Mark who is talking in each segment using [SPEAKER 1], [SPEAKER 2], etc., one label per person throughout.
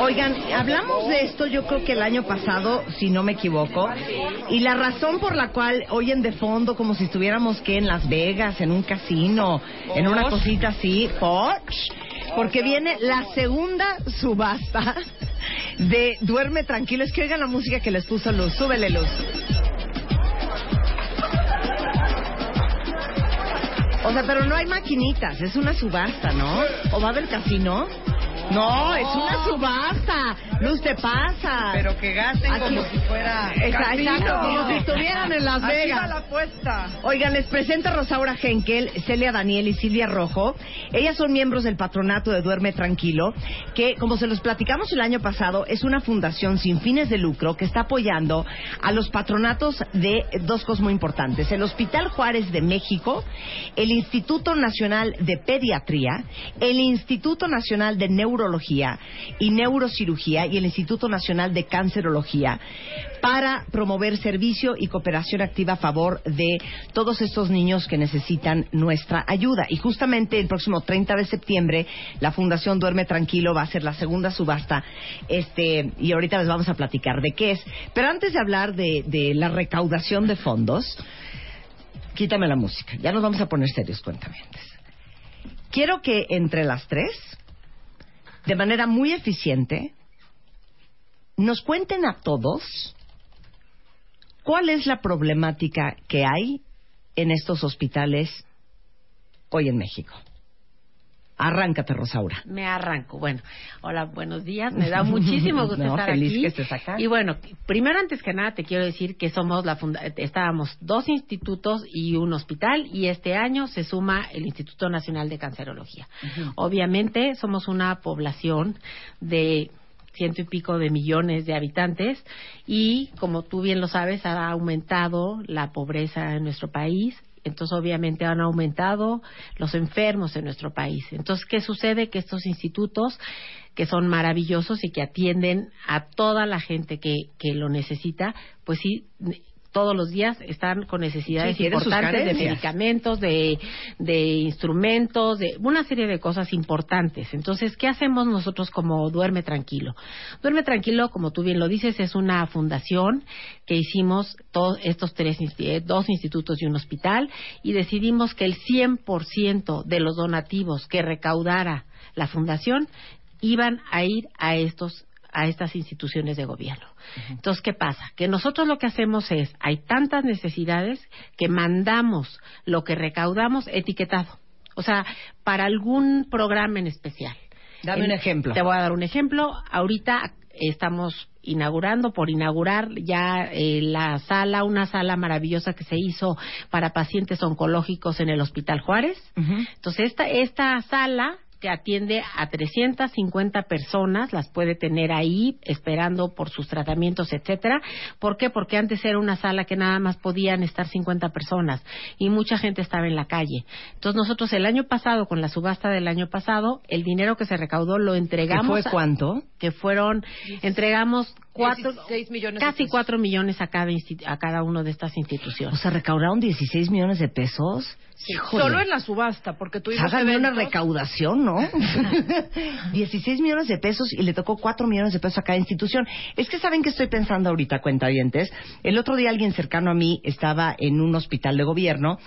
[SPEAKER 1] Oigan, hablamos de esto yo creo que el año pasado, si no me equivoco, y la razón por la cual oyen de fondo como si estuviéramos que en Las Vegas, en un casino, en una cosita así, porque viene la segunda subasta de Duerme Tranquilo. Es que oigan la música que les puso Luz, súbele Luz. O sea, pero no hay maquinitas, es una subasta, ¿no? ¿O va a haber casino? No, es una subasta. Luz te pasa.
[SPEAKER 2] Pero que gasten
[SPEAKER 1] Aquí-
[SPEAKER 2] como si fuera
[SPEAKER 1] Exacto, como si estuvieran en Las Vegas.
[SPEAKER 2] la apuesta.
[SPEAKER 1] Oigan, les presento a Rosaura Henkel, Celia Daniel y Silvia Rojo. Ellas son miembros del patronato de Duerme Tranquilo, que, como se los platicamos el año pasado, es una fundación sin fines de lucro que está apoyando a los patronatos de dos cosas muy importantes. El Hospital Juárez de México, el Instituto Nacional de Pediatría, el Instituto Nacional de Neurología y Neurocirugía y el Instituto Nacional de Cancerología para promover servicio y cooperación activa a favor de todos estos niños que necesitan nuestra ayuda. Y justamente el próximo 30 de septiembre, la Fundación Duerme Tranquilo va a hacer la segunda subasta, este, y ahorita les vamos a platicar de qué es. Pero antes de hablar de, la recaudación de fondos, quítame la música. Ya nos vamos a poner serios, cuéntame Quiero que entre las tres, de manera muy eficiente, nos cuenten a todos cuál es la problemática que hay en estos hospitales hoy en México. Arráncate, Rosaura.
[SPEAKER 3] Me arranco. Bueno, hola, buenos días. Me da muchísimo gusto
[SPEAKER 1] No,
[SPEAKER 3] estar
[SPEAKER 1] feliz
[SPEAKER 3] aquí.
[SPEAKER 1] que estés acá.
[SPEAKER 3] Y bueno, primero antes que nada te quiero decir que somos la funda estábamos dos institutos y un hospital y este año se suma el Instituto Nacional de Cancerología. Obviamente somos una población de ciento y pico de millones de habitantes y como tú bien lo sabes ha aumentado la pobreza en nuestro país entonces obviamente han aumentado los enfermos en nuestro país. Entonces, ¿qué sucede? Que estos institutos, que son maravillosos y que atienden a toda la gente que, que lo necesita, pues sí, todos los días están con necesidades
[SPEAKER 1] Sí,
[SPEAKER 3] importantes de medicamentos, de, de instrumentos, de una serie de cosas importantes. Entonces, ¿qué hacemos nosotros como Duerme Tranquilo? Duerme Tranquilo, como tú bien lo dices, es una fundación que hicimos todos estos tres, eh, dos institutos y un hospital y decidimos que el 100% de los donativos que recaudara la fundación iban a ir a estos a estas instituciones de gobierno. Entonces, ¿qué pasa? Que nosotros lo que hacemos es, hay tantas necesidades que mandamos lo que recaudamos etiquetado. O sea, para algún programa en especial.
[SPEAKER 1] Dame un ejemplo.
[SPEAKER 3] Te voy a dar un ejemplo. Ahorita estamos inaugurando, por inaugurar ya eh, la sala, una sala maravillosa que se hizo para pacientes oncológicos en el Hospital Juárez. Entonces, esta, esta sala que atiende a 350 personas, las puede tener ahí esperando por sus tratamientos, etcétera. ¿Por qué? Porque antes era una sala que nada más podían estar 50 personas y mucha gente estaba en la calle. Entonces nosotros el año pasado, con la subasta del año pasado, el dinero que se recaudó lo
[SPEAKER 1] ¿Qué
[SPEAKER 3] entregamos.
[SPEAKER 1] fue
[SPEAKER 3] a-
[SPEAKER 1] cuánto?
[SPEAKER 3] que fueron, entregamos cuatro,
[SPEAKER 2] 16 millones de
[SPEAKER 3] casi
[SPEAKER 2] pesos.
[SPEAKER 3] cuatro millones a cada, a cada uno de estas
[SPEAKER 1] O
[SPEAKER 3] instituciones.
[SPEAKER 1] sea, recaudaron 16 millones de pesos. Híjole.
[SPEAKER 2] Solo en la subasta, porque tuvimos
[SPEAKER 1] Hagan una recaudación, ¿no? 16 millones de pesos y le tocó 4 millones de pesos a cada institución. Es que saben que estoy pensando ahorita, cuentavientes. El otro día alguien cercano a mí estaba en un hospital de gobierno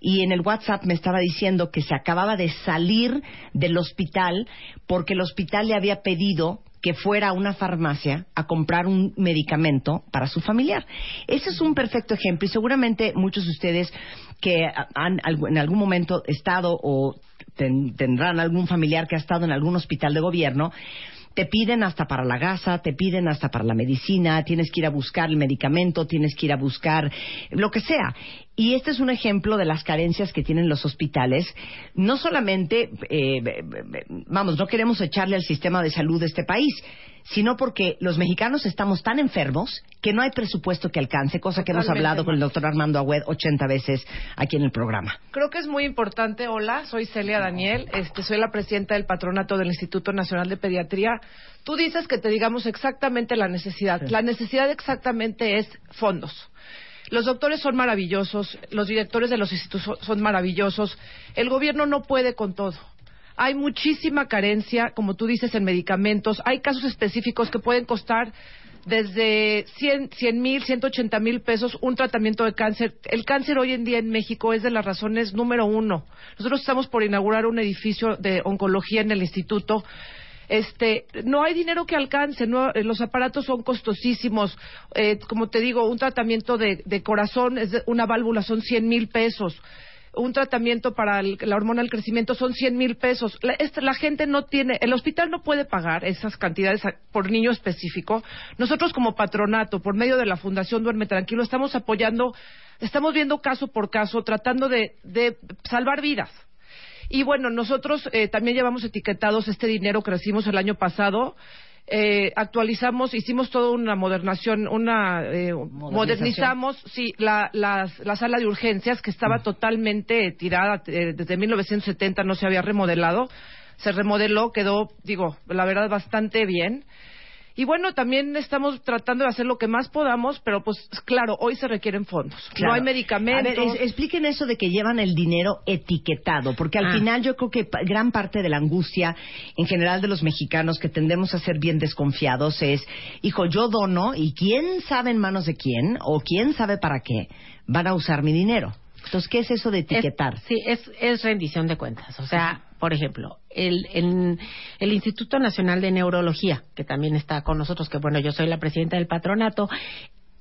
[SPEAKER 1] y en el WhatsApp me estaba diciendo que se acababa de salir del hospital porque el hospital le había pedido que fuera a una farmacia a comprar un medicamento para su familiar. Ese es un perfecto ejemplo y seguramente muchos de ustedes que han en algún momento estado o ten- tendrán algún familiar que ha estado en algún hospital de gobierno, te piden hasta para la gasa, te piden hasta para la medicina, tienes que ir a buscar el medicamento, tienes que ir a buscar lo que sea. Y este es un ejemplo de las carencias que tienen los hospitales. No solamente, eh, vamos, no queremos echarle al sistema de salud de este país, sino porque los mexicanos estamos tan enfermos que no hay presupuesto que alcance, cosa que hemos hablado con el doctor Armando Agüed 80 veces aquí en el programa.
[SPEAKER 2] Creo que es muy importante. Hola, soy Celia Daniel, este, soy la presidenta del patronato del Instituto Nacional de Pediatría. Tú dices que te digamos exactamente la necesidad. La necesidad exactamente es fondos. Los doctores son maravillosos, los directores de los institutos son maravillosos. El gobierno no puede con todo. Hay muchísima carencia, como tú dices, en medicamentos. Hay casos específicos que pueden costar desde 100 mil, 180 mil pesos un tratamiento de cáncer. El cáncer hoy en día en México es de las razones número uno. Nosotros estamos por inaugurar un edificio de oncología en el instituto. Este, no hay dinero que alcance, no, eh, los aparatos son costosísimos. Eh, como te digo, un tratamiento de, de corazón, es de- una válvula son 100 mil pesos un tratamiento para el- la hormona del crecimiento son 100 mil pesos. La, esta- la gente no tiene, el hospital no puede pagar esas cantidades por niño específico. Nosotros como patronato, por medio de la Fundación Duerme Tranquilo, estamos apoyando, estamos viendo caso por caso, tratando de, de salvar vidas. Y bueno, nosotros eh, también llevamos etiquetados este dinero que recibimos el año pasado. Eh, actualizamos, hicimos toda una modernación, una eh, modernizamos, sí, la, las- la sala de urgencias que estaba totalmente tirada eh, desde 1970, no se había remodelado, se remodeló, quedó, digo, la verdad bastante bien. Y bueno, también estamos tratando de hacer lo que más podamos, pero pues claro, hoy se requieren fondos.
[SPEAKER 1] Claro.
[SPEAKER 2] No hay medicamentos.
[SPEAKER 1] A ver, es- expliquen eso de que llevan el dinero etiquetado, porque al
[SPEAKER 3] Ah.
[SPEAKER 1] final yo creo que gran parte de la angustia en general de los mexicanos que tendemos a ser bien desconfiados es, hijo, yo dono y quién sabe en manos de quién o quién sabe para qué van a usar mi dinero. Entonces, ¿qué es eso de etiquetar?
[SPEAKER 3] Es- sí, es, es rendición de cuentas. O sea, por ejemplo, el, el, el Instituto Nacional de Neurología, que también está con nosotros, que bueno, yo soy la presidenta del patronato,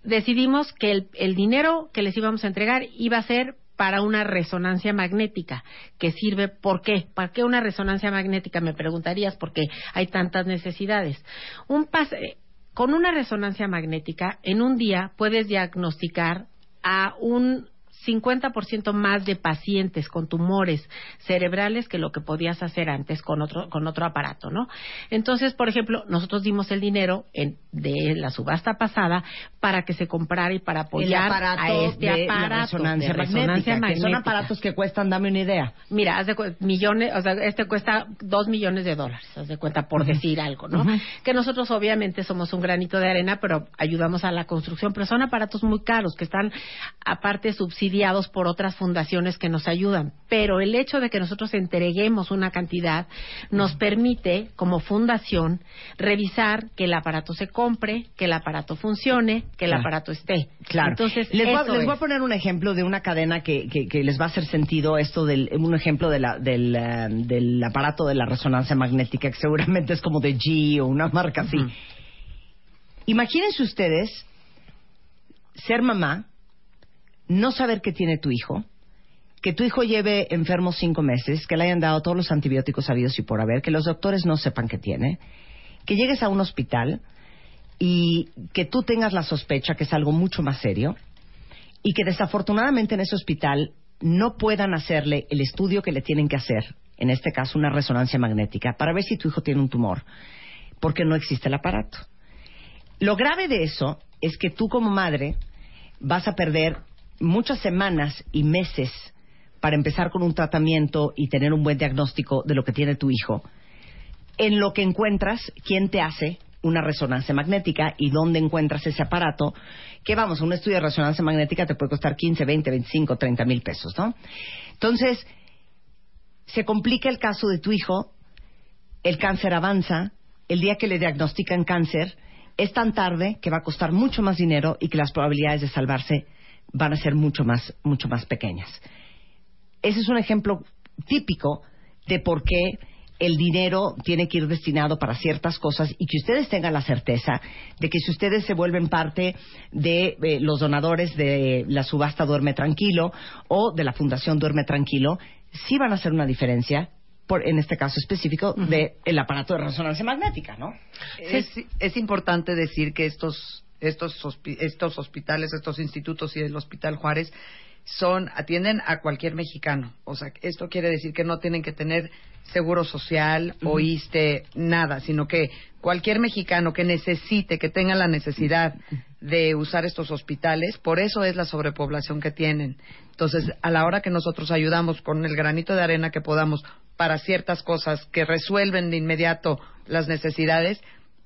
[SPEAKER 3] decidimos que el, el dinero que les íbamos a entregar iba a ser para una resonancia magnética que sirve, ¿por qué? ¿Para qué una resonancia magnética? Me preguntarías, porque hay tantas necesidades. Un pas- eh, con una resonancia magnética, en un día puedes diagnosticar a un 50% más de pacientes con tumores cerebrales que lo que podías hacer antes con otro con otro aparato, ¿no? Entonces, por ejemplo, nosotros dimos el dinero en- de la subasta pasada para que se comprara y para apoyar a este
[SPEAKER 1] de la
[SPEAKER 3] aparato
[SPEAKER 1] resonancia,
[SPEAKER 3] de resonancia
[SPEAKER 1] magnética, que son aparatos que cuestan, dame una idea.
[SPEAKER 3] Mira, haz de millones, o sea, este cuesta dos millones de dólares, haz de cuenta por decir algo, ¿no? Que nosotros obviamente somos un granito de arena, pero ayudamos a la construcción, pero son aparatos muy caros que están aparte subsidiados por otras fundaciones que nos ayudan. Pero el hecho de que nosotros entreguemos una cantidad nos permite, como fundación, revisar que el aparato se compre, que el aparato funcione, que el
[SPEAKER 1] Claro.
[SPEAKER 3] aparato esté.
[SPEAKER 1] Claro.
[SPEAKER 3] Entonces,
[SPEAKER 1] les, voy, les voy a poner un ejemplo de una cadena que, que- que les va a hacer sentido esto del un ejemplo de la- del, eh, del aparato de la resonancia magnética que seguramente es como de G o una marca así. Imagínense ustedes ser mamá, no saber qué tiene tu hijo, que tu hijo lleve enfermo cinco meses, que le hayan dado todos los antibióticos habidos y por haber, que los doctores no sepan qué tiene, que llegues a un hospital y que tú tengas la sospecha que es algo mucho más serio y que desafortunadamente en ese hospital no puedan hacerle el estudio que le tienen que hacer en este caso una resonancia magnética, para ver si tu hijo tiene un tumor, porque no existe el aparato. Lo grave de eso es que tú como madre vas a perder muchas semanas y meses para empezar con un tratamiento y tener un buen diagnóstico de lo que tiene tu hijo, en lo que encuentras quién te hace una resonancia magnética y dónde encuentras ese aparato, que vamos, un estudio de resonancia magnética te puede costar 15, 20, 25, 30 mil pesos, ¿no? Entonces, se complica el caso de tu hijo, el cáncer avanza, el día que le diagnostican cáncer, es tan tarde que va a costar mucho más dinero y que las probabilidades de salvarse van a ser mucho más, mucho más pequeñas. Ese es un ejemplo típico de por qué el dinero tiene que ir destinado para ciertas cosas y que ustedes tengan la certeza de que si ustedes se vuelven parte de eh, los donadores de la subasta Duerme Tranquilo o de la Fundación Duerme Tranquilo, sí van a hacer una diferencia por, en este caso específico, del aparato de resonancia magnética, ¿no?
[SPEAKER 4] Es, es importante decir que estos, estos, estos hospitales, estos institutos y el Hospital Juárez son atienden a cualquier mexicano. O sea, esto quiere decir que no tienen que tener seguro social o ISTE, nada, sino que cualquier mexicano que necesite, que tenga la necesidad de usar estos hospitales, por eso es la sobrepoblación que tienen. Entonces, a la hora que nosotros ayudamos con el granito de arena que podamos para ciertas cosas que resuelven de inmediato las necesidades,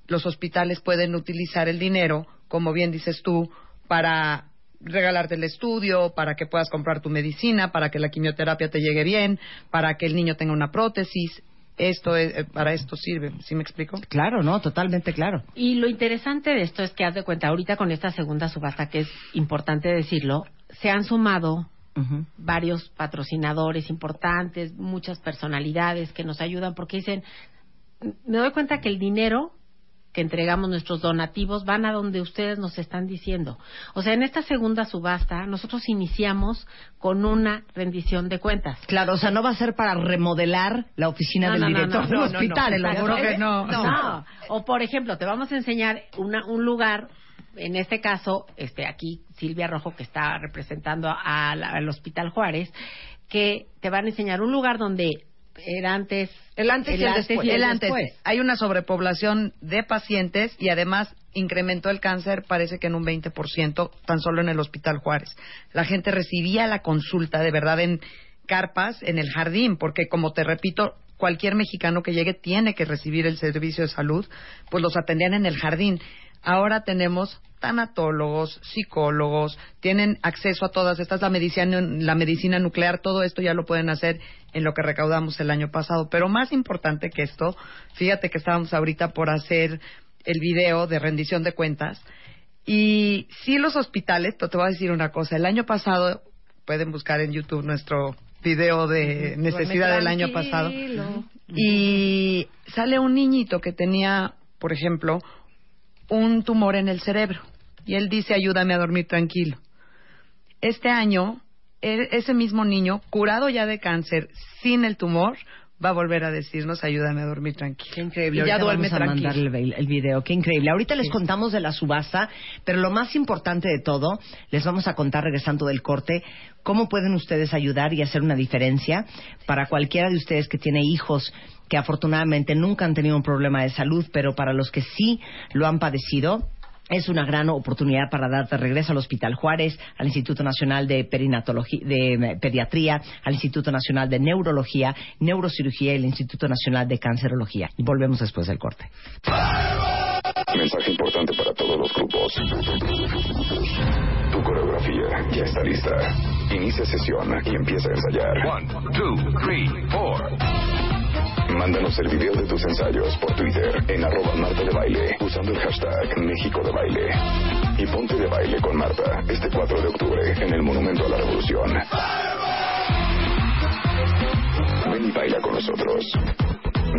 [SPEAKER 4] los hospitales pueden utilizar el dinero, como bien dices tú, para regalarte el estudio, para que puedas comprar tu medicina, para que la quimioterapia te llegue bien, para que el niño tenga una prótesis. Esto es, eh, para esto sirve, ¿sí me explico?
[SPEAKER 1] Claro, no, totalmente claro.
[SPEAKER 3] Y lo interesante de esto es que haz de cuenta, ahorita con esta segunda subasta, que es importante decirlo, se han sumado varios patrocinadores importantes, muchas personalidades que nos ayudan porque dicen, me doy cuenta que el dinero que entregamos nuestros donativos van a donde ustedes nos están diciendo. O sea, en esta segunda subasta nosotros iniciamos con una rendición de cuentas.
[SPEAKER 1] Claro, o sea, no va a ser para remodelar la oficina del director del hospital.
[SPEAKER 3] No,
[SPEAKER 1] que
[SPEAKER 3] no. O por ejemplo, te vamos a enseñar un lugar en este caso, este, aquí Silvia Rojo, que está representando al Hospital Juárez, que te van a enseñar un lugar donde era antes.
[SPEAKER 4] El antes, y, el después. Hay una sobrepoblación de pacientes y además incrementó el cáncer, parece que en un 20%, tan solo en el Hospital Juárez. La gente recibía la consulta de verdad en carpas, en el jardín, porque como te repito, cualquier mexicano que llegue tiene que recibir el servicio de salud, pues los atendían en el jardín. Ahora tenemos tanatólogos, psicólogos, tienen acceso a todas estas, la medicina, la medicina nuclear, todo esto ya lo pueden hacer en lo que recaudamos el año pasado. Pero más importante que esto, fíjate que estábamos ahorita por hacer el video de rendición de cuentas. Y sí los hospitales, te voy a decir una cosa, el año pasado, pueden buscar en YouTube nuestro video de necesidad del año pasado, y sale un niñito que tenía, por ejemplo, un tumor en el cerebro. Y él dice, ayúdame a dormir tranquilo. Este año, e, ese mismo niño, curado ya de cáncer, sin el tumor, va a volver a decirnos, ayúdame a dormir tranquilo.
[SPEAKER 1] Qué increíble. Y ya duerme vamos a mandar el, video. Qué increíble. Ahorita les contamos de la subasta, pero lo más importante de todo, les vamos a contar regresando del corte, cómo pueden ustedes ayudar y hacer una diferencia para cualquiera de ustedes que tiene hijos que afortunadamente nunca han tenido un problema de salud, pero para los que sí lo han padecido, es una gran oportunidad para darte regreso al Hospital Juárez, al Instituto Nacional de, Perinatología, de eh, Pediatría, al Instituto Nacional de Neurología, Neurocirugía y el Instituto Nacional de Cancerología. Y volvemos después del corte.
[SPEAKER 5] Mensaje importante para todos los grupos. Tu coreografía ya está lista. Inicia sesión y empieza a ensayar. One, two, three, four. Mándanos el video de tus ensayos por Twitter en arroba Marta de Baile usando el hashtag México de Baile. Y ponte de baile con Marta este 4 de octubre en el Monumento a la Revolución. Ven y baila con nosotros.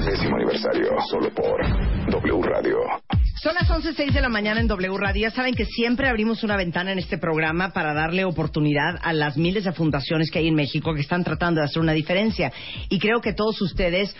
[SPEAKER 5] Décimo aniversario, solo por W Radio.
[SPEAKER 1] Son las 11.06 de la mañana en W Radio. Saben que siempre abrimos una ventana en este programa para darle oportunidad a las miles de fundaciones que hay en México que están tratando de hacer una diferencia. Y creo que todos ustedes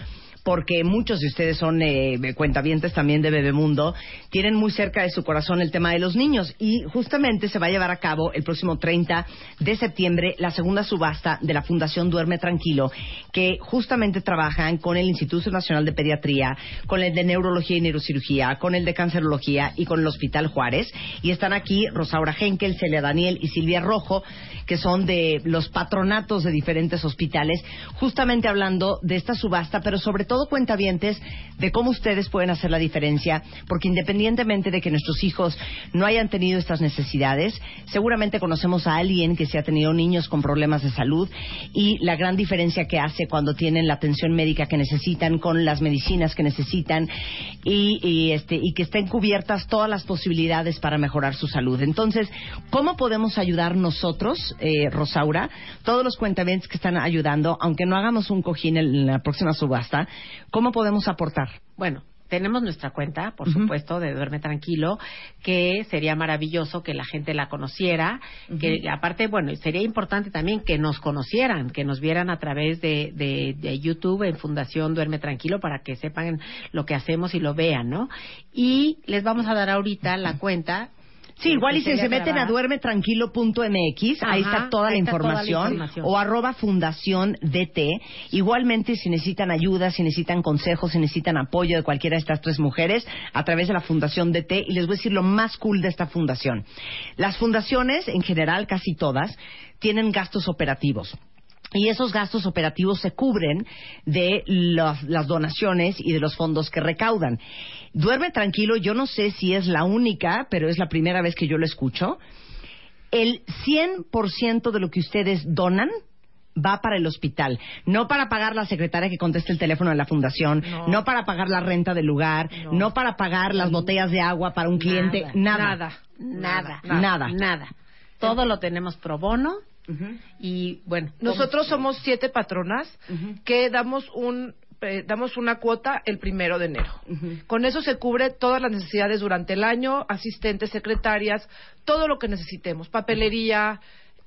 [SPEAKER 1] porque muchos de ustedes son eh, cuentavientes también de Bebemundo, tienen muy cerca de su corazón el tema de los niños y justamente se va a llevar a cabo el próximo 30 de septiembre la segunda subasta de la Fundación Duerme Tranquilo, que justamente trabajan con el Instituto Nacional de Pediatría, con el de Neurología y Neurocirugía, con el de Cancerología y con el Hospital Juárez. Y están aquí Rosaura Henkel, Celia Daniel y Silvia Rojo, que son de los patronatos de diferentes hospitales, justamente hablando de esta subasta, pero sobre todo cuentavientes de cómo ustedes pueden hacer la diferencia, porque independientemente de que nuestros hijos no hayan tenido estas necesidades, seguramente conocemos a alguien que se ha tenido niños con problemas de salud y la gran diferencia que hace cuando tienen la atención médica que necesitan, con las medicinas que necesitan y, este, y que estén cubiertas todas las posibilidades para mejorar su salud. Entonces, ¿cómo podemos ayudar nosotros, eh, Rosaura, todos los cuentamientos que están ayudando, aunque no hagamos un cojín en la próxima subasta, cómo podemos aportar?
[SPEAKER 3] Bueno, tenemos nuestra cuenta, por supuesto, de Duerme Tranquilo, que sería maravilloso que la gente la conociera, que aparte, bueno, sería importante también que nos conocieran, que nos vieran a través de, de, YouTube en Fundación Duerme Tranquilo para que sepan lo que hacemos y lo vean, ¿no? Y les vamos a dar ahorita la cuenta
[SPEAKER 1] Sí, igual y si se meten a duermetranquilo.mx, ahí está toda la información, o arroba fundación DT. Igualmente, si necesitan ayuda, si necesitan consejos, si necesitan apoyo de cualquiera de estas tres mujeres, a través de la fundación DT, y les voy a decir lo más cool de esta fundación. Las fundaciones, en general, casi todas, tienen gastos operativos y esos gastos operativos se cubren de las donaciones y de los fondos que recaudan. Duerme tranquilo, yo no sé si es la única, pero es la primera vez que yo lo escucho. El 100% de lo que ustedes donan va para el hospital, no para pagar la secretaria que conteste el teléfono de la fundación, no, para pagar la renta del lugar, no, para pagar las botellas de agua para un cliente,
[SPEAKER 3] nada. Nada, nada, nada. Todo lo tenemos pro bono y bueno,
[SPEAKER 2] nosotros somos siete patronas que damos un eh, damos una cuota el primero de enero. Con eso se cubre todas las necesidades durante el año, asistentes, secretarias, todo lo que necesitemos, papelería.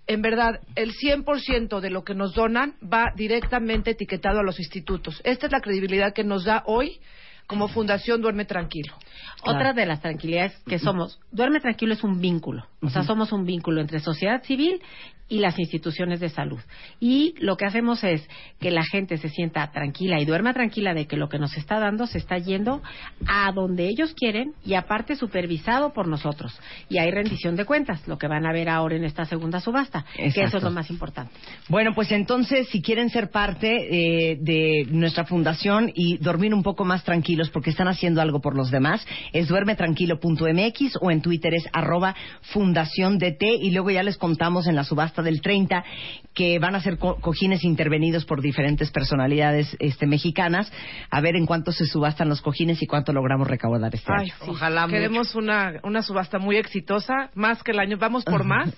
[SPEAKER 2] En verdad, el 100% de lo que nos donan va directamente etiquetado a los institutos. Esta es la credibilidad que nos da hoy como Fundación Duerme Tranquilo.
[SPEAKER 3] Otra de las tranquilidades que somos, Duerme Tranquilo es un vínculo, o sea, somos un vínculo entre sociedad civil y las instituciones de salud. Y lo que hacemos es que la gente se sienta tranquila y duerma tranquila de que lo que nos está dando se está yendo a donde ellos quieren y aparte supervisado por nosotros. Y hay rendición de cuentas, lo que van a ver ahora en esta segunda subasta, que eso es lo más importante.
[SPEAKER 1] Bueno, pues entonces, si quieren ser parte eh, de nuestra fundación y dormir un poco más tranquilos porque están haciendo algo por los demás, es duermetranquilo.mx o en Twitter es arroba fundación DT y luego ya les contamos en la subasta del 30, que van a ser cojines intervenidos por diferentes personalidades este, mexicanas, a ver en cuánto se subastan los cojines y cuánto logramos recaudar este año.
[SPEAKER 2] Ojalá. Queremos una, una subasta muy exitosa, más que el año, vamos por más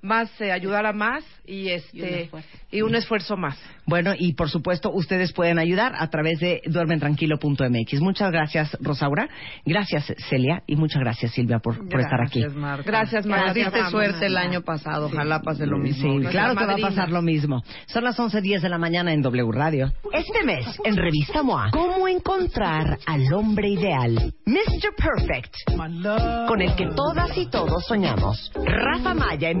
[SPEAKER 2] más eh, ayudar a más y este y un, esfuerzo más.
[SPEAKER 1] Bueno, y por supuesto ustedes pueden ayudar a través de duermentranquilo.mx. Muchas gracias, Rosaura. Gracias, Celia, y muchas gracias, Silvia, por, estar aquí.
[SPEAKER 2] Gracias, Marta.
[SPEAKER 4] Gracias, suerte el año pasado. Ojalá pase lo mismo.
[SPEAKER 1] Sí, claro que va a pasar lo mismo. Son las 11.10 de la mañana en W Radio. Este mes, en Revista MOA, ¿cómo encontrar al hombre ideal? Mr. Perfect, con el que todas y todos soñamos. Rafa Maya en